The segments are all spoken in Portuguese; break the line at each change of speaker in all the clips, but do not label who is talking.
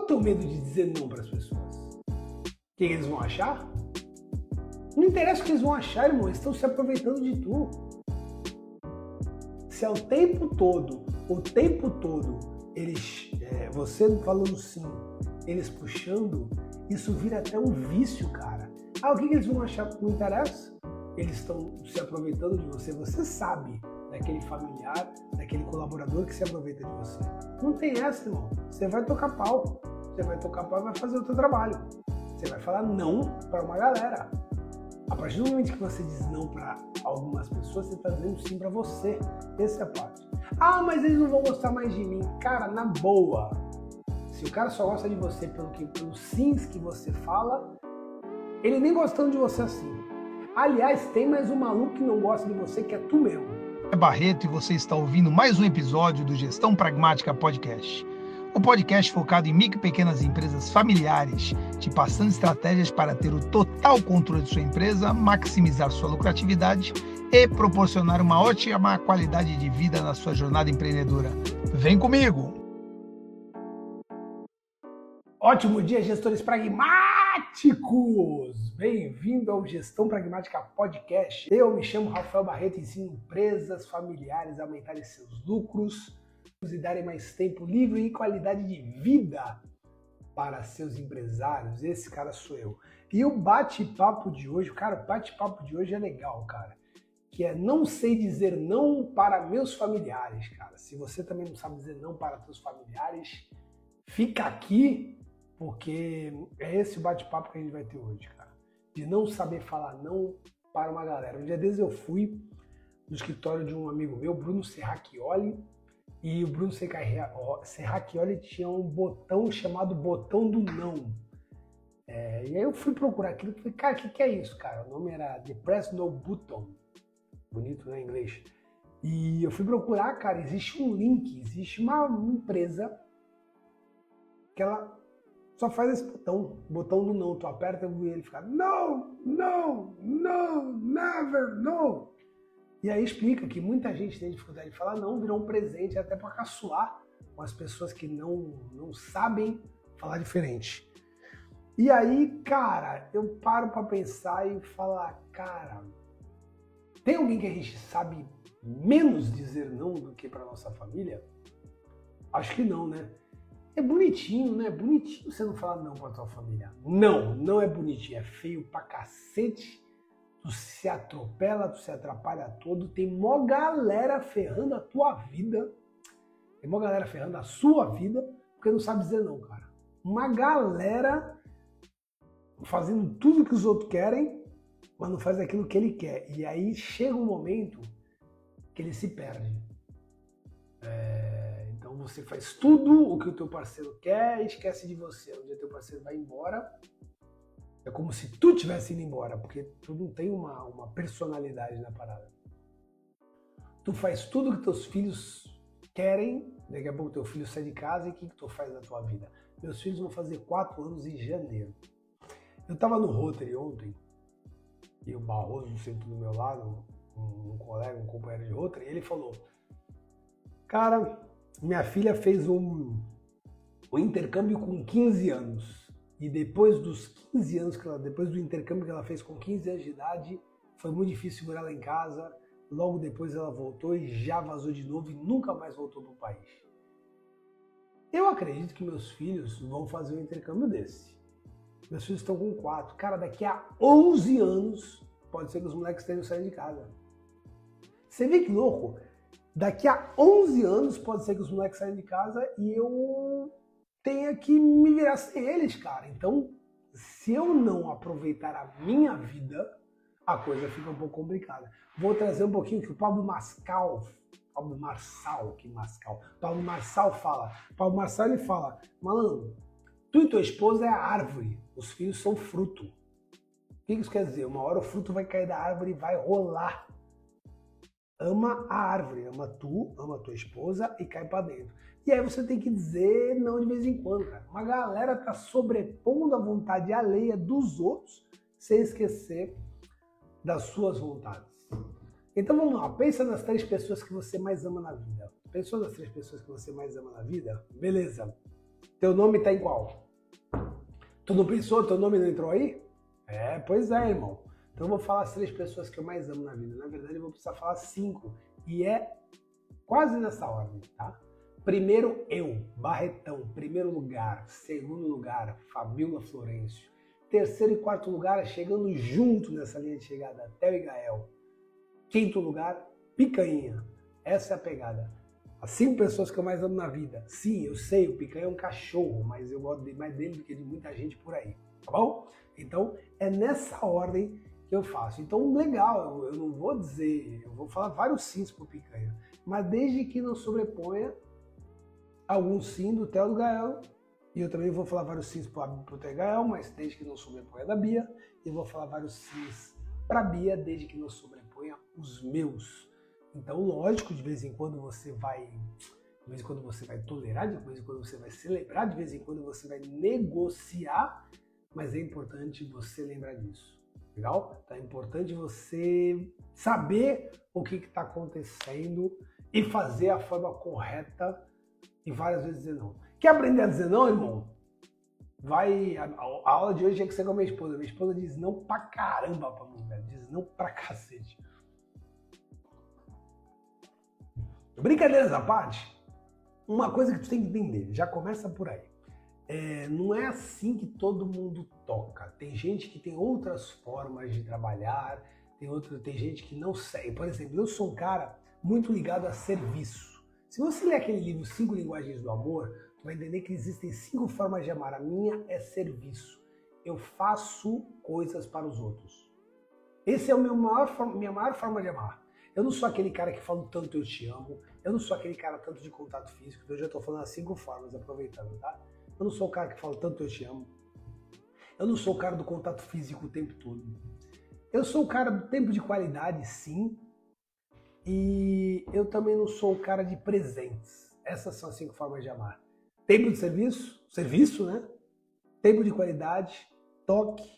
O teu medo de dizer não para as pessoas? O que eles vão achar? Não interessa o que eles vão achar, irmão, eles estão se aproveitando de tu. Se é o tempo todo, o tempo todo, eles, é, você falando sim, eles puxando, isso vira até um vício, cara. Ah, o que eles vão achar não interessa? Eles estão se aproveitando de você, você sabe daquele familiar, daquele colaborador que se aproveita de você. Não tem essa, irmão. Você vai tocar pau. Você vai tocar e vai fazer o seu trabalho. Você vai falar não para uma galera. A partir do momento que você diz não para algumas pessoas, você está dizendo sim para você. Essa é a parte. Ah, mas eles não vão gostar mais de mim. Cara, na boa. Se o cara só gosta de você pelo que, pelos sims que você fala, ele nem gostando de você assim. Aliás, tem mais um maluco que não gosta de você, que é tu mesmo.
É Barreto e você está ouvindo mais um episódio do Gestão Pragmática Podcast. O podcast focado em micro e pequenas empresas familiares, te passando estratégias para ter o total controle de sua empresa, maximizar sua lucratividade e proporcionar uma ótima qualidade de vida na sua jornada empreendedora. Vem comigo!
Ótimo dia, gestores pragmáticos! Bem-vindo ao Gestão Pragmática Podcast. Eu me chamo Rafael Barreto e ensino empresas familiares a aumentarem seus lucros e darem mais tempo livre e qualidade de vida para seus empresários. Esse cara sou eu. E o bate-papo de hoje, cara, o bate-papo de hoje é legal, cara. Que é não sei dizer não para meus familiares, cara. Se você também não sabe dizer não para seus familiares, fica aqui, porque é esse o bate-papo que a gente vai ter hoje, cara. De não saber falar não para uma galera. Um dia desses eu fui no escritório de um amigo meu, Bruno Serracchioli, e o Bruno Serracchioli tinha um botão chamado botão do não. É, e aí eu fui procurar aquilo e falei, cara, o que, que, é isso, cara? O nome era The Press No Button. Bonito, né, em inglês. E eu fui procurar, cara, existe um link, existe uma empresa que ela só faz esse botão, botão do não. Tu aperta e ele fica, não, não, não, never, no. E aí explica que muita gente tem dificuldade de falar não, virou um presente até para caçoar com as pessoas que não, não sabem falar diferente. E aí, cara, eu paro para pensar e falar, cara, tem alguém que a gente sabe menos dizer não do que para nossa família? Acho que não, né? É bonitinho, né? Bonitinho você não falar não para tua família. Não, não é bonitinho, é feio pra cacete se atropela, tu se atrapalha todo, tem mó galera ferrando a tua vida, tem mó galera ferrando a sua vida, porque não sabe dizer não, cara. Uma galera fazendo tudo que os outros querem, mas não faz aquilo que ele quer. E aí chega um momento que ele se perde. É, então você faz tudo o que o teu parceiro quer e esquece de você. Um dia teu parceiro vai embora é como se tu tivesse indo embora, porque tu não tem uma, uma personalidade na parada. Tu faz tudo que teus filhos querem, daqui a pouco teu filho sai de casa e o que, que tu faz na tua vida? Meus filhos vão fazer quatro anos em janeiro. Eu tava no Rotary ontem, e o Barroso sempre do meu lado, um, um colega, um companheiro de Rotary, ele falou, cara, minha filha fez um, um intercâmbio com 15 anos. E depois dos 15 anos que ela, depois do intercâmbio que ela fez com 15 anos de idade, foi muito difícil segurar ela em casa. Logo depois ela voltou e já vazou de novo e nunca mais voltou para o país. Eu acredito que meus filhos vão fazer um intercâmbio desse. Meus filhos estão com 4. Cara, daqui a 11 anos pode ser que os moleques tenham saído de casa. Você vê que louco? Daqui a 11 anos pode ser que os moleques saiam de casa e eu tenha que me virar sem eles, cara. Então, se eu não aproveitar a minha vida, a coisa fica um pouco complicada. Vou trazer um pouquinho que o Pablo Mascal, Pablo Marçal, que Mascal, Pablo Marçal fala. Pablo Marçal ele fala, malandro, tu e tua esposa é a árvore, os filhos são fruto. O que isso quer dizer? Uma hora o fruto vai cair da árvore e vai rolar. Ama a árvore, ama tu, ama tua esposa e cai para dentro. E aí você tem que dizer não de vez em quando, cara. Uma galera tá sobrepondo a vontade alheia dos outros sem esquecer das suas vontades. Então vamos lá, pensa nas três pessoas que você mais ama na vida. Pensou nas três pessoas que você mais ama na vida? Beleza. Teu nome tá em qual? Tu não pensou? Teu nome não entrou aí? É, pois é, irmão. Então eu vou falar as três pessoas que eu mais amo na vida. Na verdade, eu vou precisar falar cinco. E é quase nessa ordem, tá? Primeiro eu, Barretão, primeiro lugar. Segundo lugar, Fabiola Florencio. Terceiro e quarto lugar, chegando junto nessa linha de chegada, Theo e Gael. Quinto lugar, Picanha. Essa é a pegada. As cinco pessoas que eu mais amo na vida. Sim, eu sei, o Picanha é um cachorro, mas eu gosto mais dele do que de muita gente por aí. Tá bom? Então, é nessa ordem que eu faço. Então, legal, eu não vou dizer, eu vou falar vários sims pro Picanha, mas desde que não sobreponha algum sim do Theo do Gael, e eu também vou falar vários sims pro, pro Theo Gael, mas desde que não sobreponha da Bia, e vou falar vários sims pra Bia, desde que não sobreponha os meus. Então, lógico, de vez em quando você vai, de vez em quando você vai tolerar, de vez em quando você vai celebrar, de vez em quando você vai negociar, mas é importante você lembrar disso. Legal? Então é importante você saber o que está acontecendo e fazer a forma correta e várias vezes dizer não. Quer aprender a dizer não, irmão? Vai. A, a aula de hoje é que você com a minha esposa. Minha esposa diz não pra caramba pra mim, velho. Diz não pra cacete. Brincadeiras à parte, uma coisa que tu tem que entender, já começa por aí é, não é assim que todo mundo toca. Tem gente que tem outras formas de trabalhar, tem, outra, tem gente que não segue. Por exemplo, eu sou um cara muito ligado a serviço. Se você ler aquele livro Cinco Linguagens do Amor, você vai entender que existem cinco formas de amar. A minha é serviço. Eu faço coisas para os outros. Esse é o meu maior, minha maior forma de amar. Eu não sou aquele cara que fala tanto eu te amo. Eu não sou aquele cara tanto de contato físico. Então eu já estou falando as cinco formas, aproveitando, tá? Eu não sou o cara que fala tanto eu te amo. Eu não sou o cara do contato físico o tempo todo. Eu sou o cara do tempo de qualidade, sim. E eu também não sou o cara de presentes. Essas são as cinco formas de amar. Tempo de serviço, serviço, né? Tempo de qualidade, toque,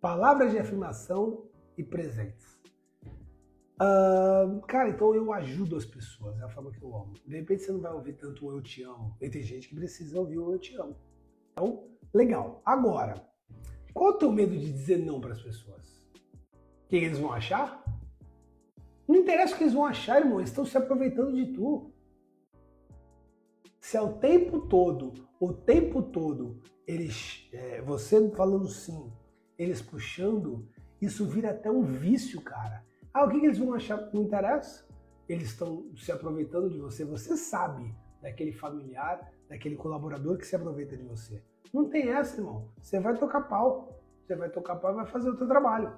palavras de afirmação e presentes. Uh, cara, então eu ajudo as pessoas, é a forma que eu amo. De repente você não vai ouvir tanto eu te amo. E tem gente que precisa ouvir o eu te amo. Então, legal. Agora, qual é o teu medo de dizer não para as pessoas? O que eles vão achar? Não interessa o que eles vão achar, irmão, eles estão se aproveitando de tu. Se é o tempo todo, o tempo todo, eles, é, você falando sim, eles puxando, isso vira até um vício, cara. Ah, o que, que eles vão achar? Não interessa. Eles estão se aproveitando de você. Você sabe daquele familiar, daquele colaborador que se aproveita de você. Não tem essa, irmão. Você vai tocar pau. Você vai tocar pau e vai fazer o seu trabalho.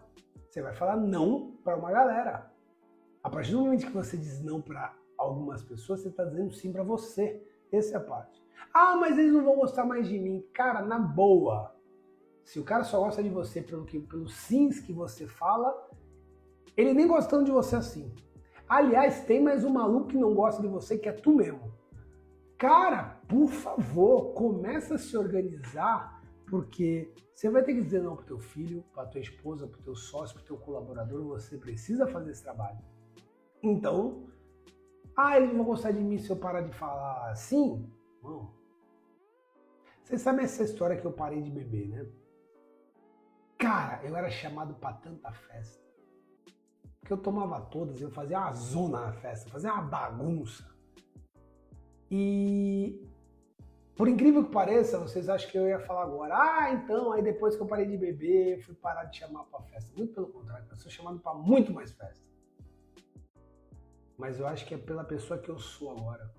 Você vai falar não para uma galera. A partir do momento que você diz não para algumas pessoas, você está dizendo sim para você. Essa é a parte. Ah, mas eles não vão gostar mais de mim. Cara, na boa. Se o cara só gosta de você pelo que, pelos sims que você fala, ele nem gostando de você assim. Aliás, tem mais um maluco que não gosta de você, que é tu mesmo. Cara, por favor, começa a se organizar, porque você vai ter que dizer não pro teu filho, pra tua esposa, pro teu sócio, pro teu colaborador, você precisa fazer esse trabalho. Então, ah, eles vão gostar de mim se eu parar de falar assim? Vocês sabem essa história que eu parei de beber, né? Cara, eu era chamado para tanta festa. Porque eu tomava todas, eu fazia uma zona na festa, fazia uma bagunça. E por incrível que pareça, vocês acham que eu ia falar agora, ah, então, aí depois que eu parei de beber, fui parar de chamar para festa. Muito pelo contrário, eu sou chamado para muito mais festa. Mas eu acho que é pela pessoa que eu sou agora.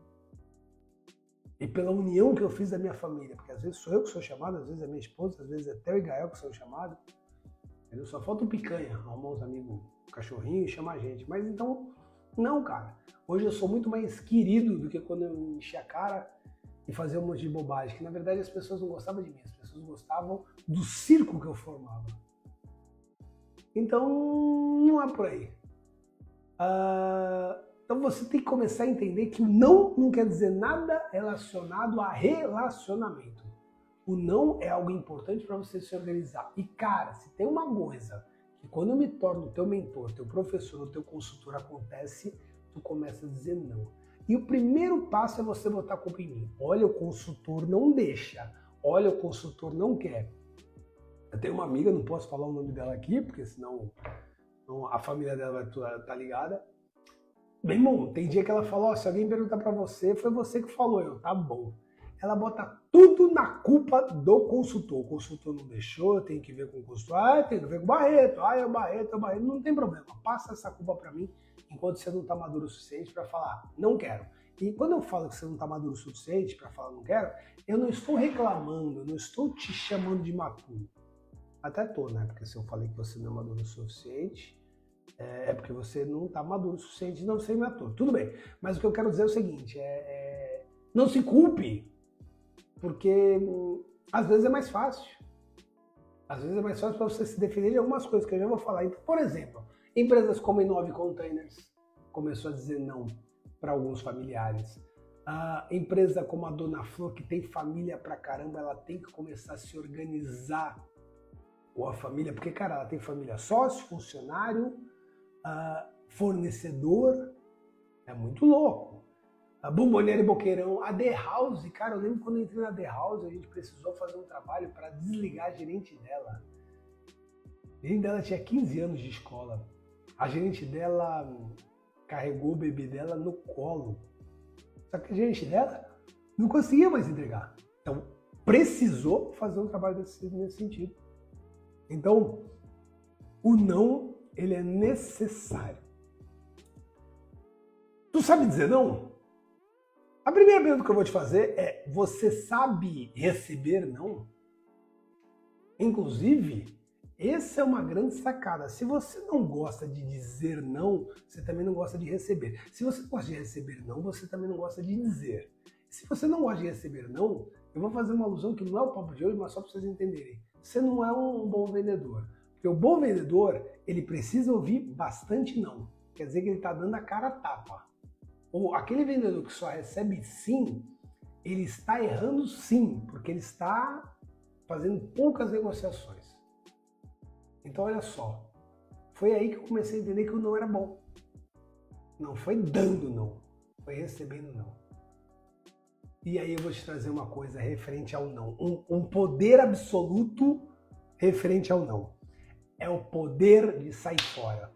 E pela união que eu fiz da minha família. Porque às vezes sou eu que sou chamado, às vezes é minha esposa, às vezes é Theo e Gael que são chamados. Só falta o picanha, arrumar uns amigos cachorrinho e chamar a gente. Mas então, não, cara. Hoje eu sou muito mais querido do que quando eu enchi a cara e fazia um monte de bobagem. Que na verdade as pessoas não gostavam de mim, as pessoas gostavam do circo que eu formava. Então, não é por aí. Uh, então você tem que começar a entender que o não não quer dizer nada relacionado a relacionamento. O não é algo importante para você se organizar. E cara, se tem uma coisa e quando eu me torno teu mentor, teu professor, teu consultor acontece, tu começa a dizer não. E o primeiro passo é você botar a culpa em mim. Olha, o consultor não deixa. Olha, o consultor não quer. Eu tenho uma amiga, não posso falar o nome dela aqui, porque senão a família dela vai estar tá ligada. Bem bom, tem dia que ela falou, oh, se alguém perguntar para você, foi você que falou. Eu, tá bom. Ela bota tudo na culpa do consultor. O consultor não deixou, tem que ver com o consultor. Ah, tem que ver com o Barreto. Ah, é o Barreto, é o Barreto. Não tem problema. Passa essa culpa para mim enquanto você não está maduro o suficiente para falar, não quero. E quando eu falo que você não está maduro o suficiente para falar não quero, eu não estou reclamando, eu não estou te chamando de maturo. Até tô, né? Porque se eu falei que você não é maduro o suficiente, é, é porque você não está maduro o suficiente não ser maturo. Tudo bem. Mas o que eu quero dizer é o seguinte: é, é, não se culpe, porque hum, às vezes é mais fácil. Às vezes é mais fácil para você se defender de algumas coisas que eu já vou falar. Então, por exemplo, Empresas como Inove Containers começou a dizer não para alguns familiares. A empresa como a Dona Flor, que tem família pra caramba, ela tem que começar a se organizar com a família, porque, cara, ela tem família sócio, funcionário, fornecedor, é muito louco. A Bomboniera e Boqueirão, a The House, cara, eu lembro quando eu entrei na The House, a gente precisou fazer um trabalho para desligar a gerente dela. A gerente dela tinha 15 anos de escola. A gerente dela carregou o bebê dela no colo. Só que a gerente dela não conseguia mais entregar. Então, precisou fazer um trabalho desse, nesse sentido. Então, o não, ele é necessário. Tu sabe dizer não? A primeira pergunta que eu vou te fazer é: você sabe receber não? Inclusive, essa é uma grande sacada. Se você não gosta de dizer não, você também não gosta de receber. Se você gosta de receber não, você também não gosta de dizer. Se você não gosta de receber não, eu vou fazer uma alusão que não é o papo de hoje, mas só para vocês entenderem. Você não é um bom vendedor. Porque o bom vendedor, ele precisa ouvir bastante não. Quer dizer que ele está dando a cara a tapa. Ou aquele vendedor que só recebe sim, ele está errando sim, porque ele está fazendo poucas negociações. Então, olha só. Foi aí que eu comecei a entender que o não era bom. Não foi dando não, foi recebendo não. E aí eu vou te trazer uma coisa referente ao não. Um, um poder absoluto referente ao não. É o poder de sair fora.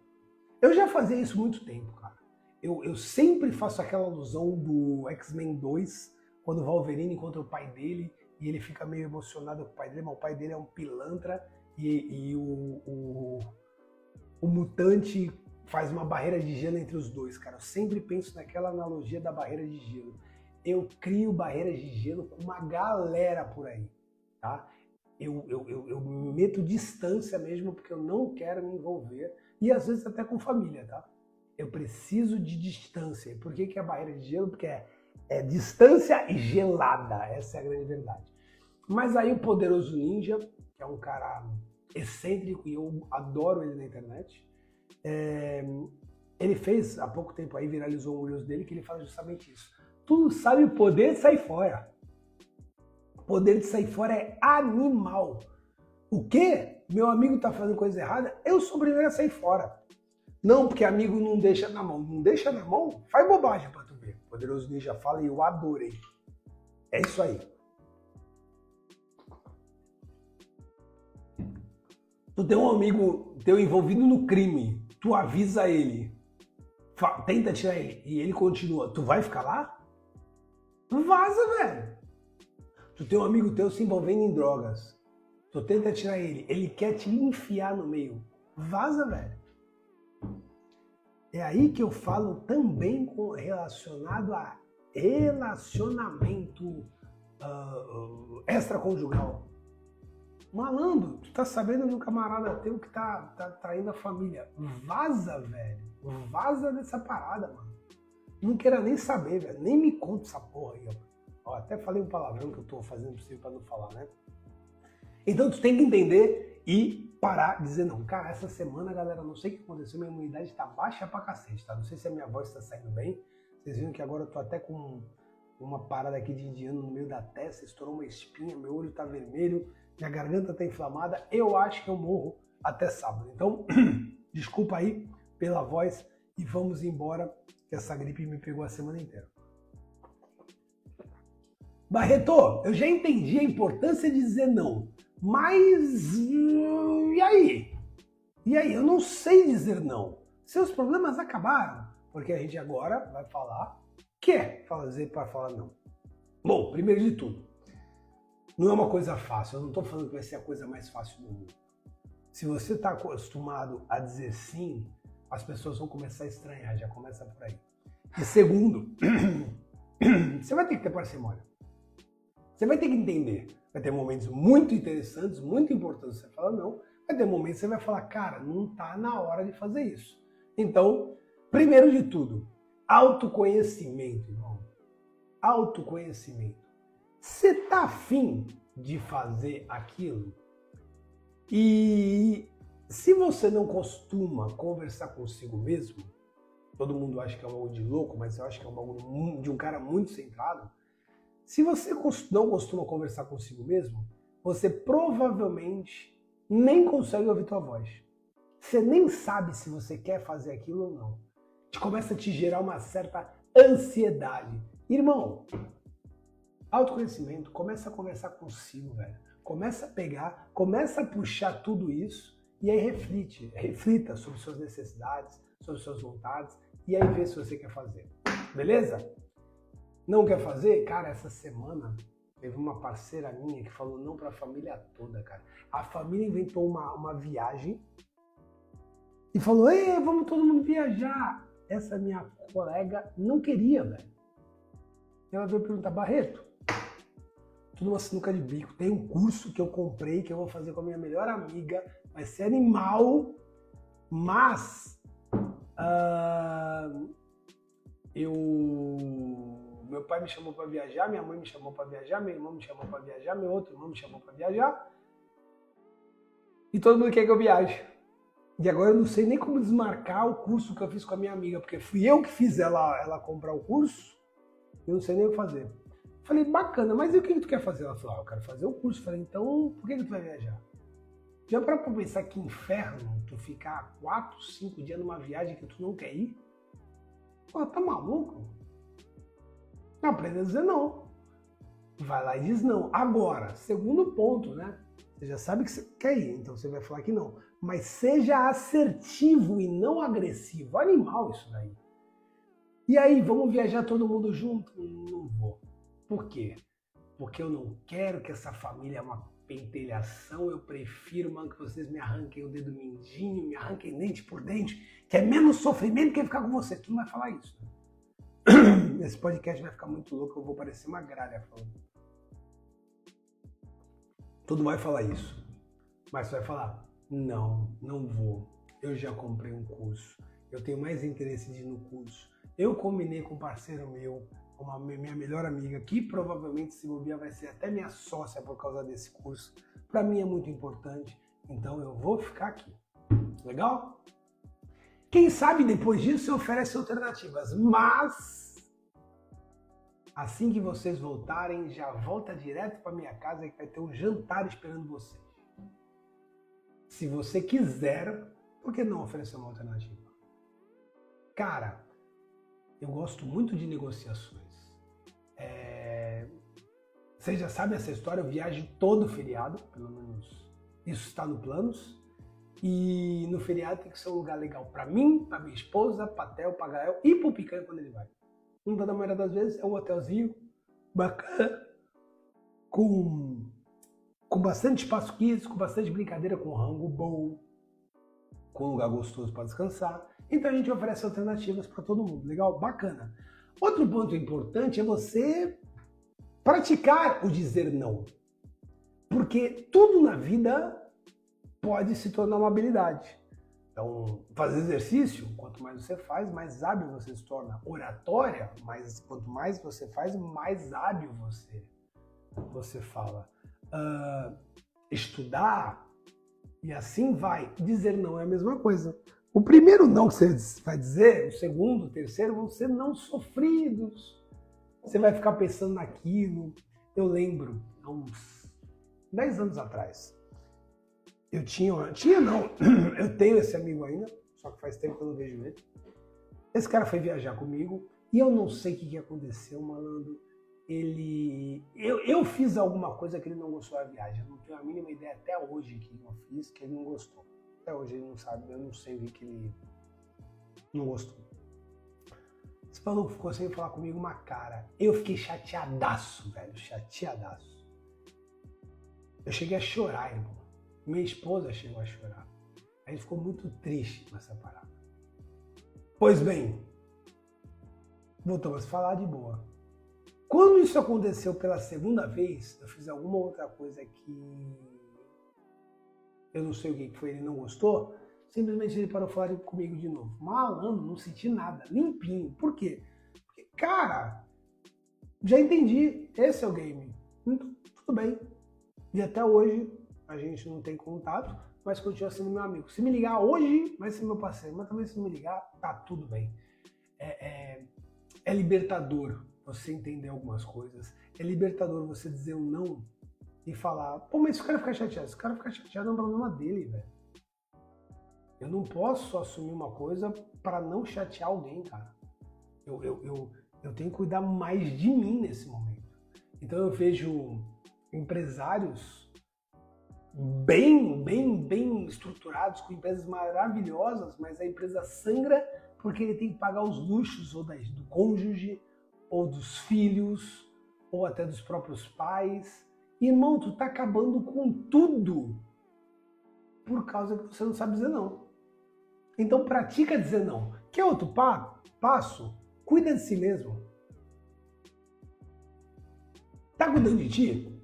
Eu já fazia isso muito tempo, cara. Eu, eu sempre faço aquela alusão do X-Men 2, quando o Wolverine encontra o pai dele e ele fica meio emocionado com o pai dele, mas o pai dele é um pilantra e, e o, o, o mutante faz uma barreira de gelo entre os dois, cara. Eu sempre penso naquela analogia da barreira de gelo. Eu crio barreiras de gelo com uma galera por aí, tá? Eu, eu, eu, eu meto distância mesmo porque eu não quero me envolver e às vezes até com família, tá? Eu preciso de distância. Por que, que é barreira de gelo? Porque é, é distância e gelada. Essa é a grande verdade. Mas aí o poderoso ninja, que é um cara excêntrico e eu adoro ele na internet. É, ele fez, há pouco tempo aí, viralizou um Reels dele que ele fala justamente isso. Tu sabe o poder de sair fora. Poder de sair fora é animal. O quê? Meu amigo tá fazendo coisa errada? Eu sou o primeiro a sair fora. Não, porque amigo não deixa na mão. Não deixa na mão? Faz bobagem pra tu ver. Poderoso Ninja fala e eu adorei. É isso aí. Tu tem um amigo teu envolvido no crime, tu avisa ele, tenta tirar ele e ele continua, tu vai ficar lá? Vaza, velho. Tu tem um amigo teu se envolvendo em drogas, tu tenta tirar ele, ele quer te enfiar no meio, vaza, velho. É aí que eu falo também com, relacionado a relacionamento uh, extraconjugal. Malandro, tu tá sabendo do camarada teu que tá, tá traindo a família. Vaza, velho. Vaza dessa parada, mano. Não queira nem saber, velho. Nem me conta essa porra aí, ó. Ó. Até falei um palavrão que eu tô fazendo possível pra não falar, né? Então tu tem que entender e parar dizer, não, cara, essa semana, galera, não sei o que aconteceu, minha imunidade tá baixa pra cacete, tá? Não sei se a minha voz tá saindo bem. Vocês viram que agora eu tô até com uma parada aqui de indiano no meio da testa, estourou uma espinha, meu olho tá vermelho minha garganta está inflamada, eu acho que eu morro até sábado. Então, desculpa aí pela voz e vamos embora, que essa gripe me pegou a semana inteira. Barreto, eu já entendi a importância de dizer não, mas hum, e aí? E aí? Eu não sei dizer não. Seus problemas acabaram, porque a gente agora vai falar que é fazer para falar não. Bom, primeiro de tudo, não é uma coisa fácil. Eu não estou falando que vai ser a coisa mais fácil do mundo. Se você está acostumado a dizer sim, as pessoas vão começar a estranhar, já começa por aí. E segundo, você vai ter que ter parcimônia. Você vai ter que entender. Vai ter momentos muito interessantes, muito importantes. Você fala não. Vai ter momentos que você vai falar, cara, não está na hora de fazer isso. Então, primeiro de tudo, autoconhecimento, irmão. Autoconhecimento. Você tá afim de fazer aquilo? E se você não costuma conversar consigo mesmo, todo mundo acha que é um bagulho de louco, mas eu acho que é um bagulho de um cara muito centrado. Se você não costuma conversar consigo mesmo, você provavelmente nem consegue ouvir tua voz. Você nem sabe se você quer fazer aquilo ou não. Te começa a te gerar uma certa ansiedade. Irmão, autoconhecimento, começa a conversar consigo, velho. Começa a pegar, começa a puxar tudo isso e aí reflite, reflita sobre suas necessidades, sobre suas vontades e aí vê se você quer fazer. Beleza? Não quer fazer? Cara, essa semana teve uma parceira minha que falou não para a família toda, cara. A família inventou uma, uma viagem e falou: Ei, vamos todo mundo viajar. Essa minha colega não queria, velho. Ela veio perguntar: Barreto, tudo uma sinuca de bico. Tem um curso que eu comprei que eu vou fazer com a minha melhor amiga. Vai ser animal, mas. Uh, eu meu pai me chamou para viajar, minha mãe me chamou para viajar, meu irmão me chamou para viajar, meu outro irmão me chamou para viajar. E todo mundo quer que eu viaje. E agora eu não sei nem como desmarcar o curso que eu fiz com a minha amiga, porque fui eu que fiz ela, ela comprar o curso, eu não sei nem o que fazer. Falei, bacana, mas e o que tu quer fazer? Ela falou, ah, eu quero fazer o curso. Falei, então por que, que tu vai viajar? Já para pensar que inferno tu ficar quatro, cinco dias numa viagem que tu não quer ir? Pô, tá maluco? Aprenda a dizer não. Vai lá e diz não. Agora, segundo ponto, né? Você já sabe que você quer ir, então você vai falar que não. Mas seja assertivo e não agressivo. Animal isso daí. E aí, vamos viajar todo mundo junto? Não vou. Por quê? Porque eu não quero que essa família é uma pentelhação. Eu prefiro, mano, que vocês me arranquem o dedo mindinho, me arranquem dente por dente, que é menos sofrimento que ficar com você. Tu não vai falar isso. Né? Esse podcast vai ficar muito louco, eu vou parecer uma gralha falando. Tudo vai falar isso. Mas você vai falar: não, não vou. Eu já comprei um curso. Eu tenho mais interesse de ir no curso. Eu combinei com um parceiro meu, uma minha melhor amiga, que provavelmente se bobear vai ser até minha sócia por causa desse curso. Para mim é muito importante. Então eu vou ficar aqui. Legal? Quem sabe depois disso oferece alternativas, mas assim que vocês voltarem, já volta direto para minha casa que vai ter um jantar esperando vocês. Se você quiser, por que não oferecer uma alternativa? Cara, eu gosto muito de negociações. É... Vocês já sabem essa história, eu viajo todo feriado, pelo menos isso está no planos. E no feriado tem que ser um lugar legal para mim, para minha esposa, para Theo, para Gael e para o Picanha quando ele vai. Então, da maioria das vezes, é um hotelzinho bacana, com, com bastante espaço kids, com bastante brincadeira, com rango bom, com um lugar gostoso para descansar. Então a gente oferece alternativas para todo mundo. Legal? Bacana. Outro ponto importante é você praticar o dizer não. Porque tudo na vida pode se tornar uma habilidade. Então, fazer exercício, quanto mais você faz, mais hábil você se torna. Oratória, mas quanto mais você faz, mais hábil você você fala. Uh, estudar e assim vai. Dizer não é a mesma coisa. O primeiro não que você vai dizer, o segundo, o terceiro vão ser não sofridos. Você vai ficar pensando naquilo. Eu lembro, há uns 10 anos atrás, eu tinha, tinha não, eu tenho esse amigo ainda, só que faz tempo que eu não vejo ele. Esse cara foi viajar comigo e eu não sei o que, que aconteceu, malandro. ele. Eu, eu fiz alguma coisa que ele não gostou da viagem. Eu não tenho a mínima ideia até hoje que eu fiz que ele não gostou. Até hoje ele não sabe, eu não sei o que ele não gostou. Esse maluco ficou sem falar comigo uma cara. Eu fiquei chateadaço, velho. Chateadaço. Eu cheguei a chorar, irmão. Minha esposa chegou a chorar. A gente ficou muito triste com essa parada. Pois bem, voltamos a falar de boa. Quando isso aconteceu pela segunda vez, eu fiz alguma outra coisa que eu não sei o que foi, ele não gostou, simplesmente ele parou de falar comigo de novo. Malandro, não senti nada, limpinho. Por quê? Porque, cara, já entendi, esse é o game. Então, tudo bem. E até hoje a gente não tem contato, mas continua sendo meu amigo. Se me ligar hoje, vai ser meu parceiro, mas também se me ligar, tá tudo bem. É, é, é libertador você entender algumas coisas. É libertador você dizer um não e falar, pô, mas se o cara ficar chateado, se o cara ficar chateado é um problema dele, velho. Eu não posso assumir uma coisa para não chatear alguém, cara. Eu, eu, eu, eu tenho que cuidar mais de mim nesse momento. Então eu vejo empresários bem, bem, bem estruturados, com empresas maravilhosas, mas a empresa sangra porque ele tem que pagar os luxos ou do cônjuge, ou dos filhos, ou até dos próprios pais. Irmão, tu tá acabando com tudo por causa que você não sabe dizer não. Então pratica dizer não. Quer outro pa passo? Cuida de si mesmo. Tá cuidando de ti?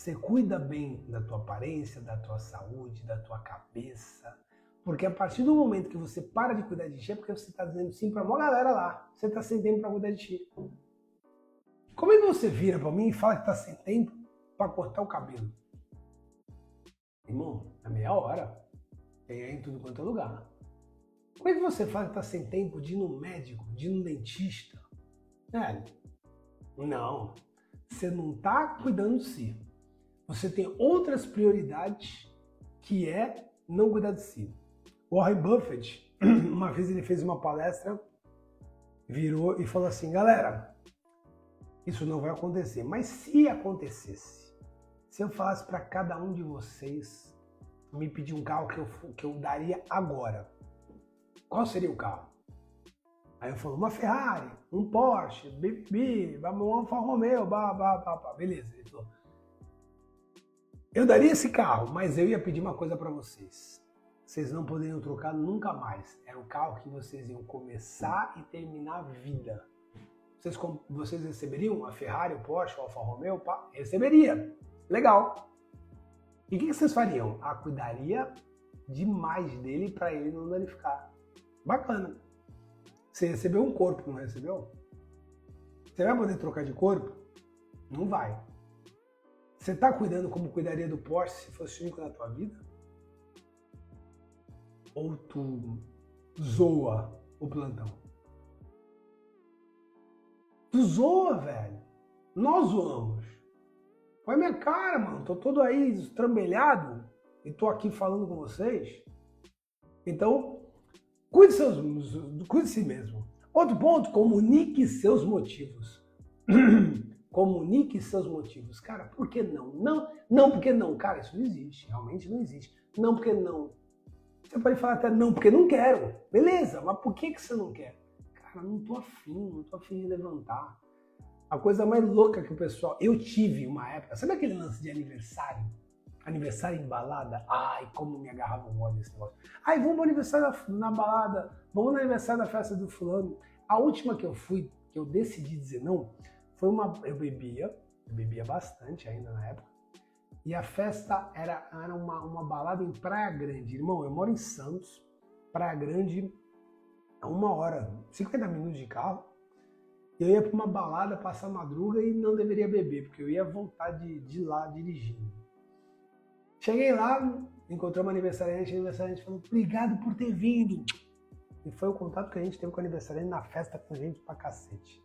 Você cuida bem da tua aparência, da tua saúde, da tua cabeça, porque a partir do momento que você para de cuidar de ti, é porque você está dizendo sim para uma galera lá. Você está sem tempo para cuidar de ti. Como é que você vira para mim e fala que está sem tempo para cortar o cabelo? Irmão, é meia hora. Tem aí em tudo quanto é lugar. Como é que você fala que está sem tempo de ir no médico, de ir no dentista? É, não. Você não está cuidando de si. Você tem outras prioridades que é não cuidar de si. Warren Buffett, uma vez ele fez uma palestra, virou e falou assim: galera, isso não vai acontecer, mas se acontecesse, se eu falasse para cada um de vocês me pedir um carro que eu, que eu daria agora, qual seria o carro? Aí eu falo, uma Ferrari, um Porsche, BB, um Alfa Romeo, blá, blá, blá, blá. beleza. Ele falou, eu daria esse carro, mas eu ia pedir uma coisa para vocês vocês não poderiam trocar nunca mais. Era o carro que vocês iam começar e terminar a vida. Vocês, vocês receberiam a Ferrari, o Porsche, o Alfa Romeo? Pá, receberia. Legal. E o que, que vocês fariam? Ah, cuidaria demais dele para ele não danificar. Bacana. Você recebeu um corpo, não recebeu? Você vai poder trocar de corpo? Não vai. Você está cuidando como cuidaria do Porsche se fosse único na tua vida? ou tu zoa o plantão? Tu zoa, velho. Nós zoamos. Olha minha cara, mano. Tô todo aí estrambelhado e tô aqui falando com vocês. Então, cuide, seus, cuide de si mesmo. Outro ponto, comunique seus motivos. comunique seus motivos. Cara, por que não? Não, não porque não. Cara, isso não existe. Realmente não existe. Não porque não. Você pode falar até não, porque não quero. Beleza, mas por que, que você não quer? Cara, não tô afim, não tô afim de levantar. A coisa mais louca que o pessoal. Eu tive uma época, sabe aquele lance de aniversário? Aniversário em balada? Ai, como me agarrava o ódio esse negócio. Ai, vamos no aniversário na balada, vamos no aniversário da festa do fulano. A última que eu fui, que eu decidi dizer não, foi uma. Eu bebia, eu bebia bastante ainda na época. E a festa era, era uma, uma balada em Praia Grande. Irmão, eu moro em Santos, Praia Grande, a uma hora, 50 minutos de carro. Eu ia para uma balada, passar madruga e não deveria beber, porque eu ia voltar de, de lá dirigindo. Cheguei lá, encontrei uma aniversariante, aniversariante falou, obrigado por ter vindo. E foi o contato que a gente teve com o aniversariante na festa com gente pra cacete.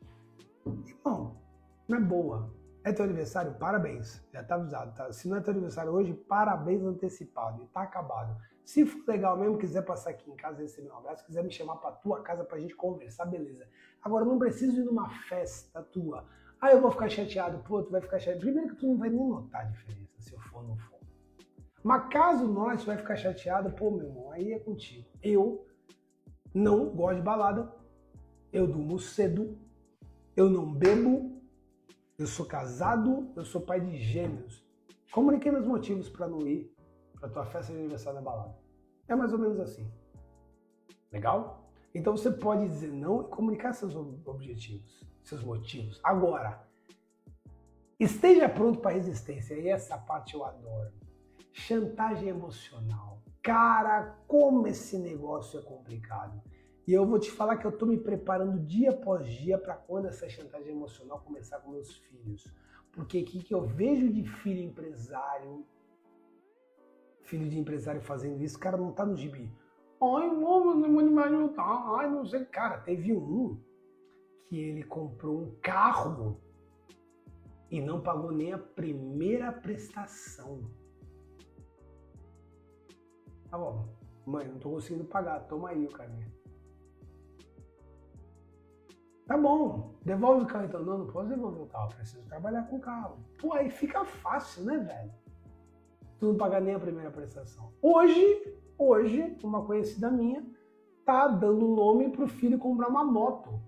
Irmão, é boa. É teu aniversário? Parabéns. Já tá avisado. Tá? Se não é teu aniversário hoje, parabéns antecipado. E tá acabado. Se for legal mesmo, quiser passar aqui em casa receber um abraço, quiser me chamar pra tua casa pra gente conversar, beleza. Agora, não preciso ir numa festa tua. Ah, eu vou ficar chateado. Pô, tu vai ficar chateado. Primeiro que tu não vai nem notar a diferença se eu for ou não for. Mas caso nós vai ficar chateado, pô, meu irmão, aí é contigo. Eu não gosto de balada, eu durmo cedo, eu não bebo, eu sou casado, eu sou pai de gêmeos. Comuniquei meus motivos para não ir para tua festa de aniversário da balada. É mais ou menos assim. Legal? Então você pode dizer não e comunicar seus objetivos, seus motivos. Agora, esteja pronto para resistência. E essa parte eu adoro. Chantagem emocional. Cara, como esse negócio é complicado. E eu vou te falar que eu estou me preparando dia após dia para quando essa chantagem emocional começar com meus filhos. Porque o que, eu vejo de filho empresário, filho de empresário fazendo isso, cara não tá no gibi. Ai, vamos, não me ajudar. Ai, não sei. Cara, teve um que ele comprou um carro e não pagou nem a primeira prestação. Tá bom, mãe, não tô conseguindo pagar, toma aí o caminho. Tá bom, devolve o carro então. Não, não posso devolver o carro, preciso trabalhar com o carro. Pô, aí fica fácil, né, velho? Tu não pagar nem a primeira prestação. Hoje, hoje, uma conhecida minha tá dando nome pro filho comprar uma moto.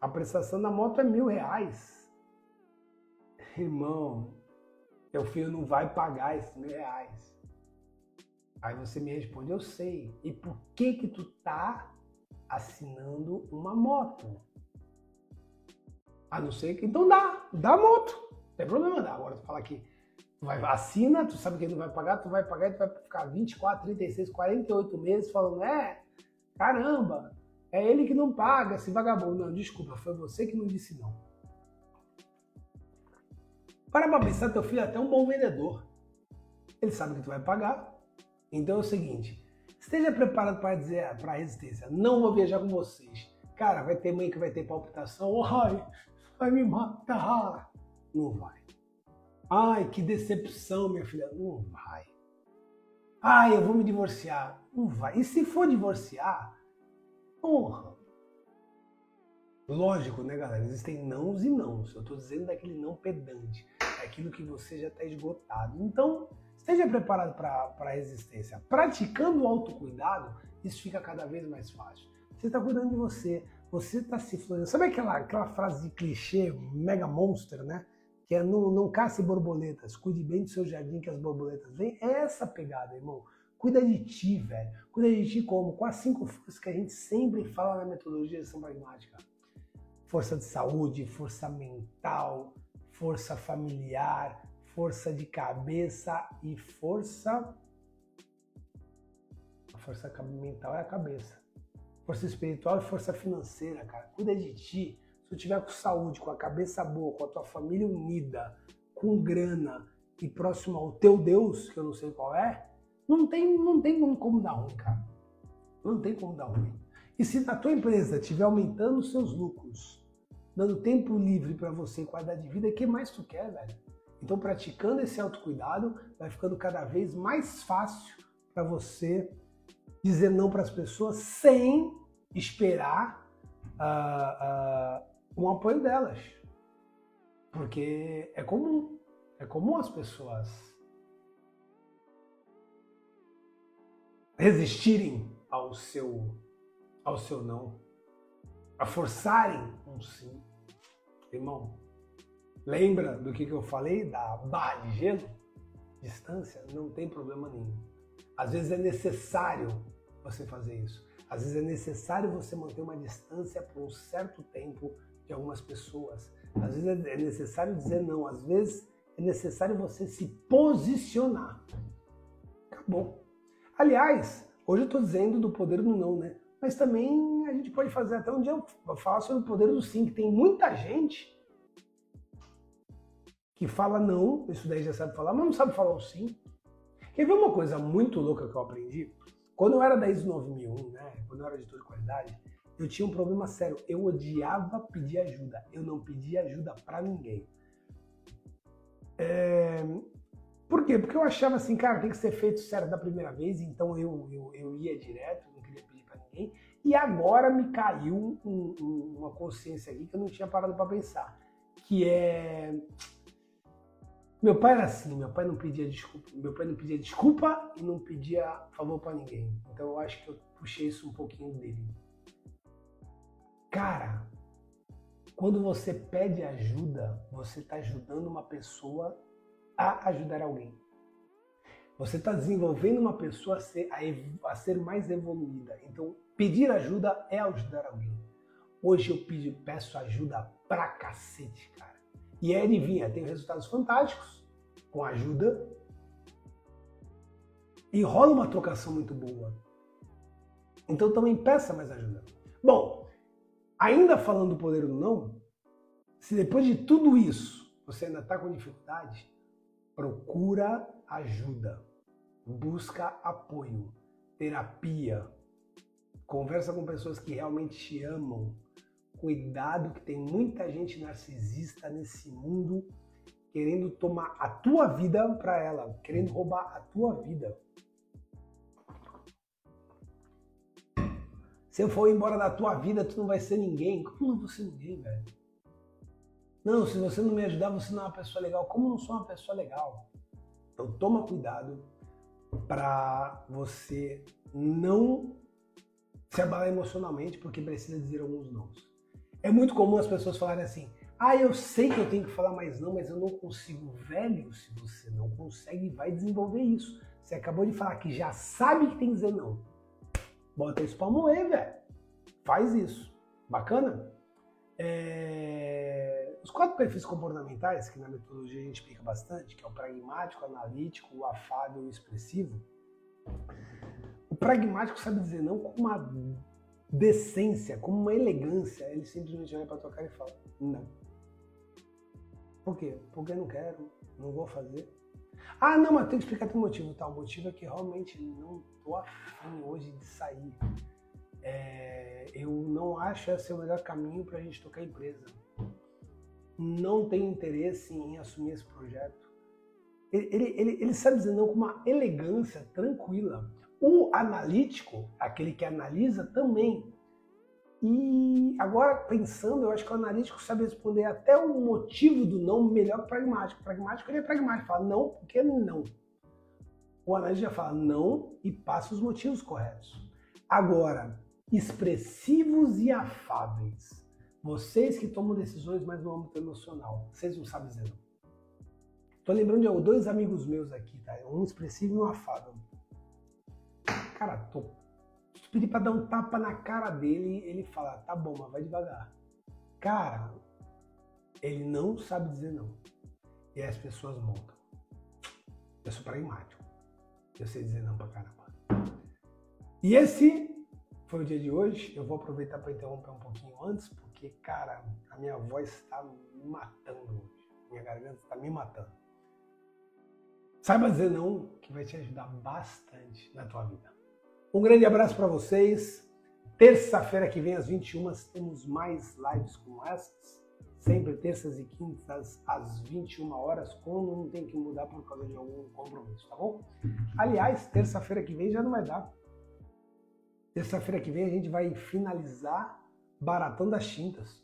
A prestação da moto é mil reais. Irmão, teu filho não vai pagar esses mil reais. Aí você me responde, eu sei. E por que que tu tá assinando uma moto? A não ser que. Então dá, dá moto. Não tem problema, dá. Agora tu fala que tu vai, assina, tu sabe que não vai pagar, tu vai pagar e tu vai ficar 24, 36, 48 meses falando, é, caramba, é ele que não paga, esse vagabundo. Não, desculpa, foi você que não disse não. Para pra pensar, teu filho é até um bom vendedor. Ele sabe que tu vai pagar. Então é o seguinte, esteja preparado para dizer para a resistência, não vou viajar com vocês. Cara, vai ter mãe que vai ter palpitação, ai, vai me matar. Não vai. Ai, que decepção, minha filha. Não vai. Ai, eu vou me divorciar. Não vai. E se for divorciar, honra. Lógico, né, galera? Existem nãos e nãos. Eu estou dizendo daquele não pedante. É aquilo que você já está esgotado. Então, esteja preparado para a resistência. Praticando o autocuidado, isso fica cada vez mais fácil. Você está cuidando de você. Você está se florando. Sabe aquela, aquela frase de clichê, mega monster, né? Que é não, não caça borboletas, cuide bem do seu jardim que as borboletas vêm. É essa pegada, irmão. Cuida de ti, velho. Cuida de ti como? Com as cinco forças que a gente sempre fala na metodologia de ação pragmática. Força de saúde, força mental, força familiar, força de cabeça e força. A força mental é a cabeça força espiritual e força financeira, cara. Cuida de ti. Se tu tiver com saúde, com a cabeça boa, com a tua família unida, com grana e próximo ao teu Deus, que eu não sei qual é, não tem, não tem como dar ruim, cara. Não tem como dar ruim. E se a tua empresa estiver aumentando os seus lucros, dando tempo livre para você e qualidade de vida, o que mais tu quer, velho? Então, praticando esse autocuidado, vai ficando cada vez mais fácil para você dizer não para as pessoas sem esperar uh, uh, um apoio delas. Porque é comum, é comum as pessoas resistirem ao seu, ao seu não, a forçarem um sim. Irmão, lembra do que, que eu falei da barra de gelo? Distância não tem problema nenhum. Às vezes é necessário você fazer isso. Às vezes é necessário você manter uma distância por um certo tempo de algumas pessoas. Às vezes é necessário dizer não. Às vezes é necessário você se posicionar. Acabou. Aliás, hoje eu estou dizendo do poder do não, né? Mas também a gente pode fazer até um dia falar sobre o poder do sim, que tem muita gente que fala não, isso daí já sabe falar, mas não sabe falar o sim. Quer ver uma coisa muito louca que eu aprendi? Quando eu era da ISO 9001, né, quando eu era editor de qualidade, eu tinha um problema sério. Eu odiava pedir ajuda. Eu não pedia ajuda para ninguém. É... Por quê? Porque eu achava assim, cara, tem que ser feito certo da primeira vez, então eu, eu, eu ia direto, não queria pedir para ninguém. E agora me caiu um, um, uma consciência aqui que eu não tinha parado para pensar, que é meu pai era assim, meu pai não pedia desculpa, meu pai não pedia desculpa e não pedia favor para ninguém. Então eu acho que eu puxei isso um pouquinho dele. Cara, quando você pede ajuda, você está ajudando uma pessoa a ajudar alguém. Você está desenvolvendo uma pessoa a ser, a, a ser, mais evoluída. Então, pedir ajuda é ajudar alguém. Hoje eu pedi, peço ajuda pra cacete, cara. E aí adivinha, tem resultados fantásticos com ajuda e rola uma trocação muito boa. Então também peça mais ajuda. Bom, ainda falando do poder do não, se depois de tudo isso você ainda está com dificuldade, procura ajuda, busca apoio, terapia, conversa com pessoas que realmente te amam. Cuidado que tem muita gente narcisista nesse mundo querendo tomar a tua vida para ela, querendo roubar a tua vida. Se eu for embora da tua vida, tu não vai ser ninguém. Como não vou ser ninguém, velho? Não, se você não me ajudar, você não é uma pessoa legal. Como não sou uma pessoa legal? Então toma cuidado para você não se abalar emocionalmente, porque precisa dizer alguns nãos. É muito comum as pessoas falarem assim: ah, eu sei que eu tenho que falar mais não, mas eu não consigo. Velho, se você não consegue, vai desenvolver isso. Você acabou de falar que já sabe que tem que dizer não. Bota isso pra moer, velho. Faz isso. Bacana? É... Os quatro perfis comportamentais, que na metodologia a gente explica bastante, que é o pragmático, o analítico, o afável e o expressivo. O pragmático sabe dizer não com uma decência, com uma elegância. Ele simplesmente olha pra tua cara e fala, não. Por quê? Porque não quero, não vou fazer. Ah, não, mas tem que explicar teu motivo. Tá, o motivo é que realmente não tô afim hoje de sair. É, eu não acho esse o melhor caminho para a gente tocar a empresa. Não tenho interesse em assumir esse projeto. Ele, ele, ele, ele sabe dizer não com uma elegância tranquila. O analítico, aquele que analisa, também e agora, pensando, eu acho que o analítico sabe responder até o motivo do não melhor que o pragmático. O pragmático ele é pragmático, fala não porque não. O analista já fala não e passa os motivos corretos. Agora, expressivos e afáveis. Vocês que tomam decisões mais no âmbito emocional, vocês não sabem dizer não. Tô lembrando de dois amigos meus aqui, tá? Um expressivo e um afável. Cara, tô pedir para dar um tapa na cara dele, ele fala, tá bom, mas vai devagar. Cara, ele não sabe dizer não. E as pessoas montam. Eu sou pragmático. Eu sei dizer não pra caramba. E esse foi o dia de hoje. Eu vou aproveitar para interromper um pouquinho antes, porque, cara, a minha voz está me matando hoje. Minha garganta está me matando. Saiba dizer não, que vai te ajudar bastante na tua vida. Um grande abraço para vocês. Terça-feira que vem, às 21 temos mais lives como essas. Sempre terças e quintas, às 21 horas, quando não tem que mudar por causa de algum compromisso, tá bom? Aliás, terça-feira que vem já não vai dar. Terça-feira que vem a gente vai finalizar Baratão das Tintas.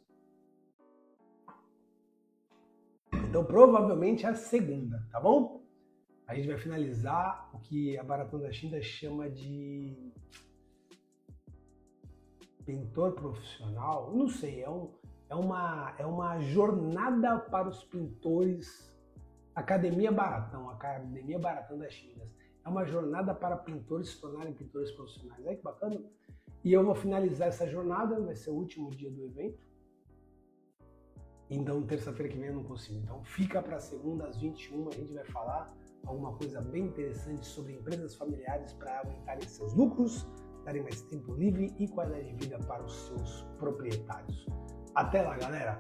Então, provavelmente é a segunda, tá bom? A gente vai finalizar o que a Maratona da China chama de pintor profissional. Não sei, é, um, é, uma, é uma jornada para os pintores. Academia Baratão, Academia Baratão das Chinas. É uma jornada para pintores se tornarem pintores profissionais. Olha que bacana. E eu vou finalizar essa jornada, vai ser o último dia do evento. Então, terça-feira que vem eu não consigo. Então, fica para segunda às 21, a gente vai falar alguma coisa bem interessante sobre empresas familiares para aumentarem seus lucros, darem mais tempo livre e qualidade de vida para os seus proprietários. Até lá, galera!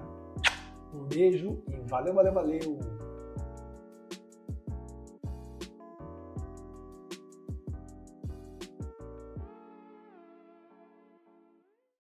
Um beijo e valeu, valeu, valeu!